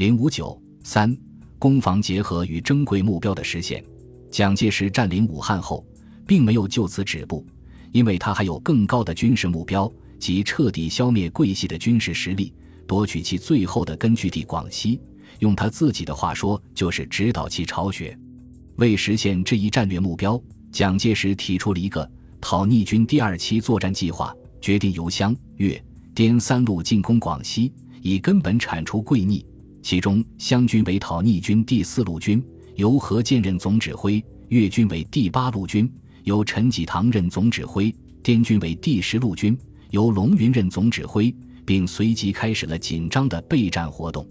零五九三，攻防结合与珍贵目标的实现。蒋介石占领武汉后，并没有就此止步，因为他还有更高的军事目标，即彻底消灭桂系的军事实力，夺取其最后的根据地广西。用他自己的话说，就是指导其巢穴。为实现这一战略目标，蒋介石提出了一个讨逆军第二期作战计划，决定由湘粤滇三路进攻广西，以根本铲除桂逆。其中，湘军为讨逆军第四路军。由何健任总指挥，粤军为第八路军；由陈济棠任总指挥，滇军为第十路军；由龙云任总指挥，并随即开始了紧张的备战活动。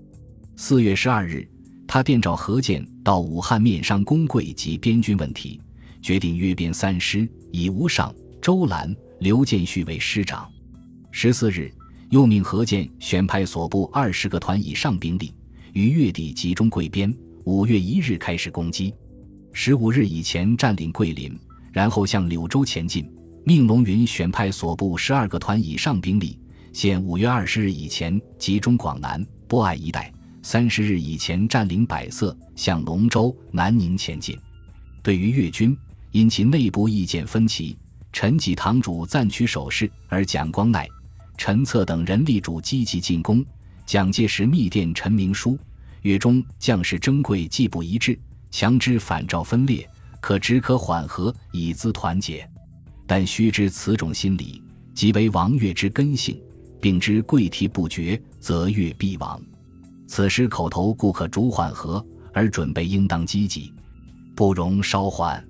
四月十二日，他电召何健到武汉面商公贵及边军问题，决定约编三师，以吴尚、周兰、刘建绪为师长。十四日，又命何健选派所部二十个团以上兵力，于月底集中贵边。五月一日开始攻击，十五日以前占领桂林，然后向柳州前进。命龙云选派所部十二个团以上兵力，限五月二十日以前集中广南、博爱一带，三十日以前占领百色，向龙州、南宁前进。对于粤军，因其内部意见分歧，陈济棠主暂取守势，而蒋光鼐、陈策等人力主积极进攻。蒋介石密电陈明书。月中将士珍贵，既不一致，强之反照分裂，可只可缓和，以资团结。但须知此种心理，即为王越之根性，并知贵提不绝，则越必亡。此时口头故可逐缓和，而准备应当积极，不容稍缓。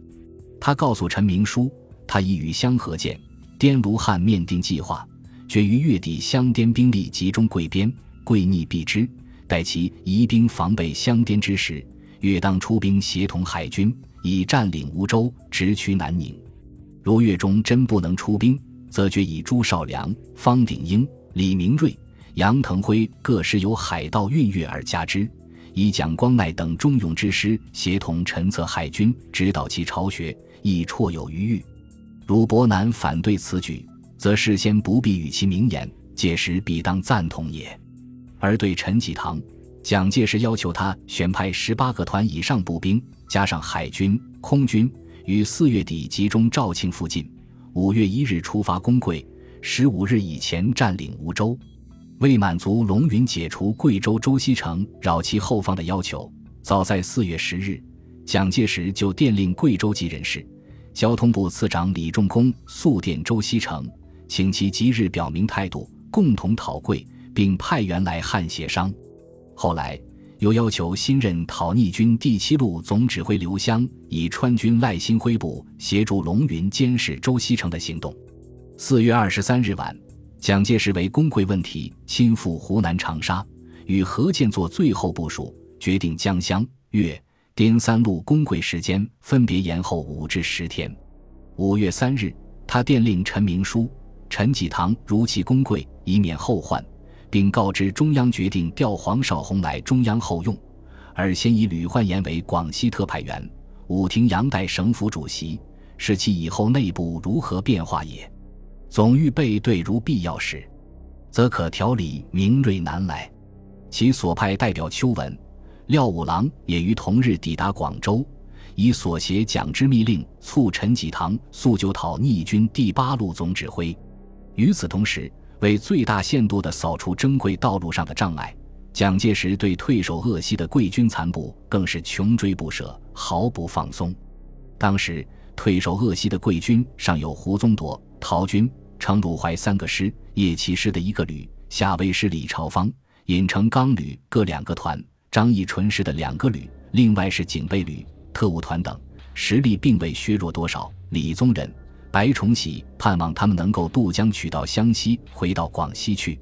他告诉陈明书，他已与湘河见，滇卢汉面定计划，决于月底湘滇兵力集中桂边，贵逆必之。待其移兵防备湘滇之时，越当出兵协同海军，以占领梧州，直趋南宁。如越中真不能出兵，则决以朱绍良、方鼎英、李明瑞、杨腾辉各师由海盗运越而加之，以蒋光鼐等忠勇之师协同陈策海军，指导其巢穴，亦绰有余裕。如伯南反对此举，则事先不必与其明言，届时必当赞同也。而对陈济棠，蒋介石要求他选派十八个团以上步兵，加上海军、空军，于四月底集中肇庆附近，五月一日出发攻桂，十五日以前占领梧州。为满足龙云解除贵州周锡城扰其后方的要求，早在四月十日，蒋介石就电令贵州籍人士、交通部次长李仲功速电周锡城，请其即日表明态度，共同讨桂。并派员来汉协商，后来又要求新任讨逆军第七路总指挥刘湘以川军赖新辉部协助龙云监视周锡成的行动。四月二十三日晚，蒋介石为公会问题亲赴湖南长沙，与何健做最后部署，决定将湘粤滇三路公会时间分别延后五至十天。五月三日，他电令陈明书、陈济棠如期公会，以免后患。并告知中央决定调黄绍竑来中央后用，而先以吕焕言为广西特派员，武廷阳代省府主席，是其以后内部如何变化也。总预备队如必要时，则可调理明锐南来。其所派代表邱文、廖五郎也于同日抵达广州，以所携蒋之密令促陈济棠速就讨逆军第八路总指挥。与此同时。为最大限度地扫除珍贵道路上的障碍，蒋介石对退守鄂西的贵军残部更是穷追不舍，毫不放松。当时退守鄂西的贵军尚有胡宗铎、陶军、程汝怀三个师，叶奇师的一个旅，夏威师李朝芳、尹成刚旅各两个团，张义纯师的两个旅，另外是警备旅、特务团等，实力并未削弱多少。李宗仁。白崇禧盼望他们能够渡江取到湘西，回到广西去。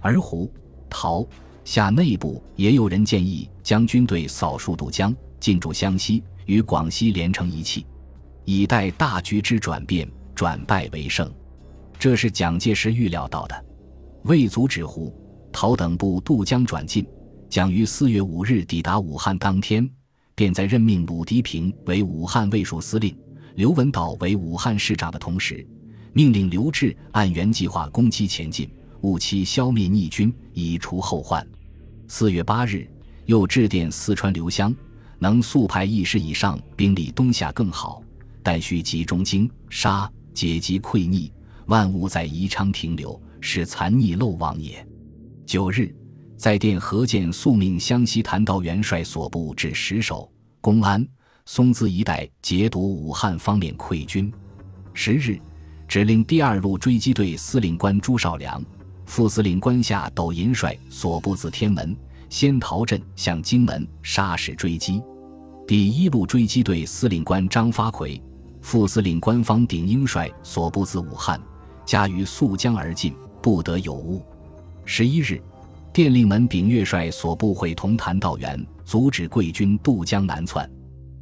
而胡、陶、夏内部也有人建议将军队扫数渡江，进驻湘西，与广西连成一气，以待大局之转变，转败为胜。这是蒋介石预料到的。为阻止胡、陶等部渡江转进，蒋于四月五日抵达武汉当天，便在任命鲁涤平为武汉卫戍司令。刘文岛为武汉市长的同时，命令刘峙按原计划攻击前进，务期消灭逆军，以除后患。四月八日，又致电四川刘湘，能速派一师以上兵力东下更好，但需集中精杀，解集溃逆，万物在宜昌停留，使残逆漏网也。九日，在电何键速命湘西谭道元帅所部至石首、公安、松滋一带截堵武汉方面溃军。十日，指令第二路追击队司令官朱绍良、副司令官夏斗寅帅所部自天门。仙桃镇向荆门，杀势追击。第一路追击队司令官张发奎、副司令官方鼎英帅所部自武汉，加于溯江而进，不得有误。十一日，电令门秉岳帅所部会同谭道元，阻止贵军渡江南窜。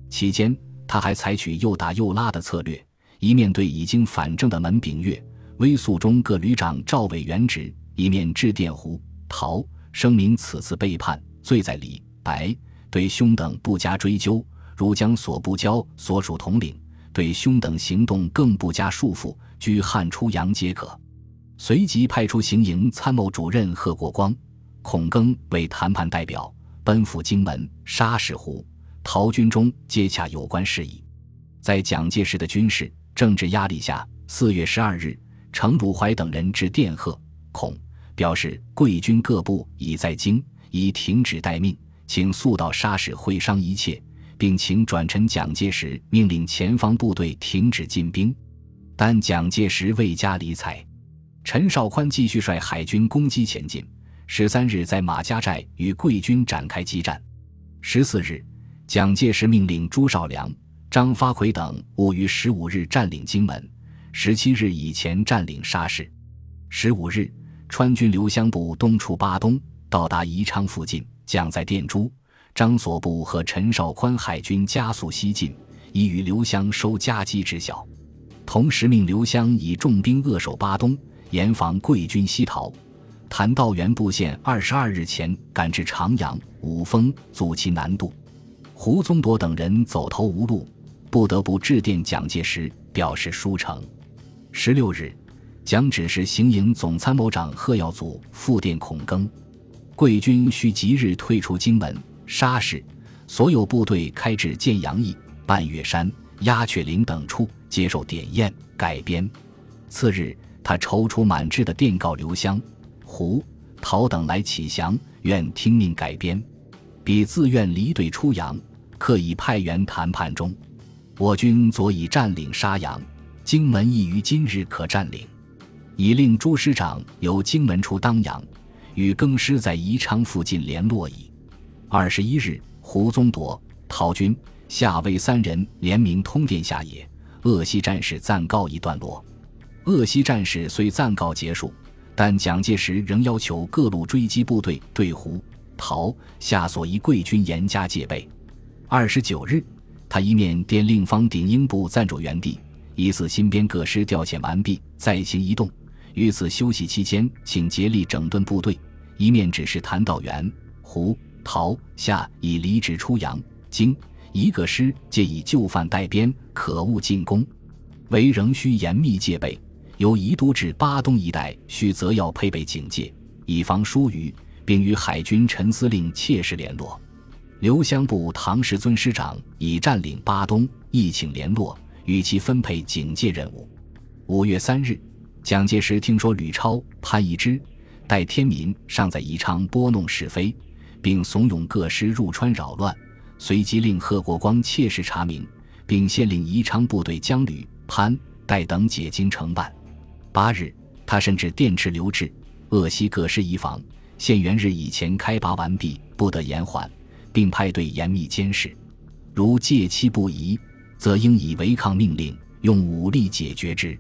期间，他还采取又打又拉的策略，一面对已经反正的门炳岳、威肃中各旅长赵伟元职，一面致电胡陶。声明此次背叛罪在李白，对兄等不加追究。如将所不交所属统领，对兄等行动更不加束缚，居汉出洋皆可。随即派出行营参谋主任贺国光、孔庚为谈判代表，奔赴荆门、沙市湖、陶军中接洽有关事宜。在蒋介石的军事政治压力下，四月十二日，程汝怀等人致电贺、孔。表示贵军各部已在京，已停止待命，请速到沙市会商一切，并请转陈蒋介石命令前方部队停止进兵。但蒋介石未加理睬。陈绍宽继续率海军攻击前进。十三日在马家寨与贵军展开激战。十四日，蒋介石命令朱绍良、张发奎等务于十五日占领荆门，十七日以前占领沙市。十五日。川军刘湘部东出巴东，到达宜昌附近，将在电珠、张所部和陈绍宽海军加速西进，以与刘湘收夹击之效。同时命刘湘以重兵扼守巴东，严防贵军西逃。谭道元部线二十二日前赶至长阳、五峰，阻其南渡。胡宗铎等人走投无路，不得不致电蒋介石，表示疏城。十六日。蒋指示行营总参谋长贺耀祖复电孔庚，贵军需即日退出荆门、沙市，所有部队开至建阳驿、半月山、鸦雀岭等处接受点验改编。次日，他踌躇满志的电告刘湘、胡陶等来启降，愿听命改编，彼自愿离队出洋，可以派员谈判中。我军昨已占领沙阳，荆门亦于今日可占领。已令朱师长由荆门出当阳，与更师在宜昌附近联络矣。二十一日，胡宗铎、陶军、夏威三人联名通电下野，鄂西战事暂告一段落。鄂西战事虽暂告结束，但蒋介石仍要求各路追击部队对胡、陶、夏所一贵军严加戒备。二十九日，他一面电令方鼎英部暂驻原地，疑似新编各师调遣完毕，再行移动。于此休息期间，请竭力整顿部队。一面指示谭道元、胡、陶、夏已离职出洋、京，一个师皆以就范待编，可勿进攻。为仍需严密戒备。由宜都至巴东一带，需则要配备警戒，以防疏虞，并与海军陈司令切实联络。刘湘部唐时尊师长已占领巴东，亦请联络，与其分配警戒任务。五月三日。蒋介石听说吕超、潘一之、戴天民尚在宜昌拨弄是非，并怂恿各师入川扰乱，随即令贺国光切实查明，并先令宜昌部队将吕、潘、戴等解经承办。八日，他甚至电斥刘志、鄂西各师移防，限元日以前开拔完毕，不得延缓，并派队严密监视，如借期不移，则应以违抗命令，用武力解决之。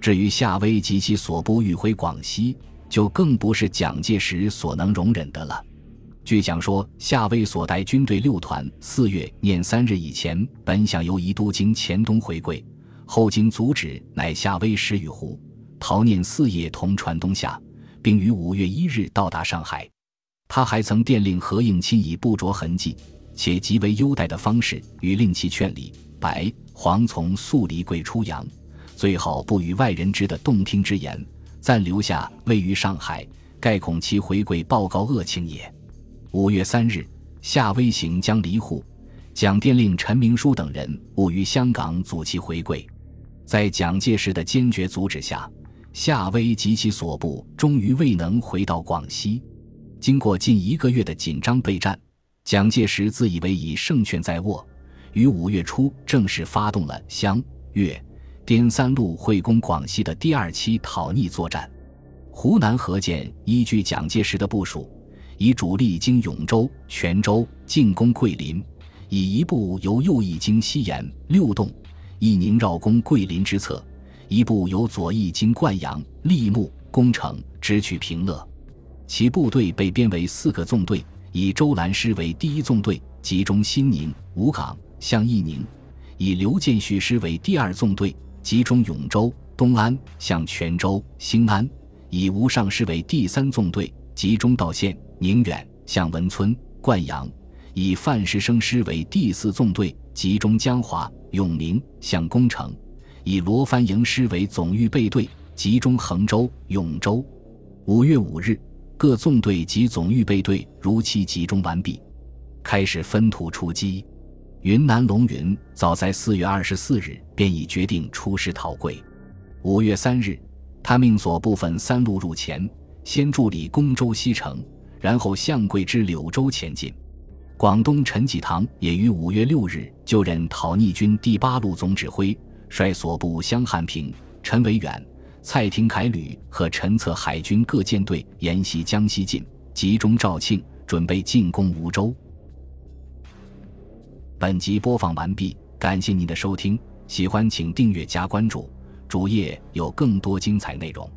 至于夏威及其所部欲回广西，就更不是蒋介石所能容忍的了。据讲说，夏威所带军队六团四月廿三日以前，本想由宜都经黔东回归，后经阻止，乃夏威石与湖陶念四夜同船东下，并于五月一日到达上海。他还曾电令何应钦以不着痕迹且极为优待的方式，与令其劝李白、黄从速离贵出洋。最好不与外人知的动听之言，暂留下位于上海，盖恐其回归报告恶情也。五月三日，夏威行将离沪，蒋电令陈明书等人务于香港阻其回归。在蒋介石的坚决阻止下，夏威及其所部终于未能回到广西。经过近一个月的紧张备战，蒋介石自以为已胜券在握，于五月初正式发动了湘粤滇三路会攻广西的第二期讨逆作战。湖南何键依据蒋介石的部署，以主力经永州、泉州进攻桂林，以一部由右翼经西延、六洞、义宁绕攻桂林之策，一部由左翼经灌阳、立木、攻城，直取平乐。其部队被编为四个纵队，以周兰师为第一纵队，集中新宁、武港、向义宁；以刘建绪师为第二纵队，集中永州、东安、向泉州、兴安；以吴尚师为第三纵队，集中道县、宁远、向文村、灌阳；以范石生师为第四纵队，集中江华、永宁、向攻城；以罗藩营师为总预备队，集中衡州、永州。五月五日。各纵队及总预备队如期集中完毕，开始分土出击。云南龙云早在四月二十四日便已决定出师讨桂。五月三日，他命所部分三路入前，先助理公州西城，然后向桂之柳州前进。广东陈济棠也于五月六日就任讨逆军第八路总指挥，率所部湘汉平、陈维远。蔡廷锴旅和陈策海军各舰队沿袭江西进，集中肇庆，准备进攻梧州。本集播放完毕，感谢您的收听，喜欢请订阅加关注，主页有更多精彩内容。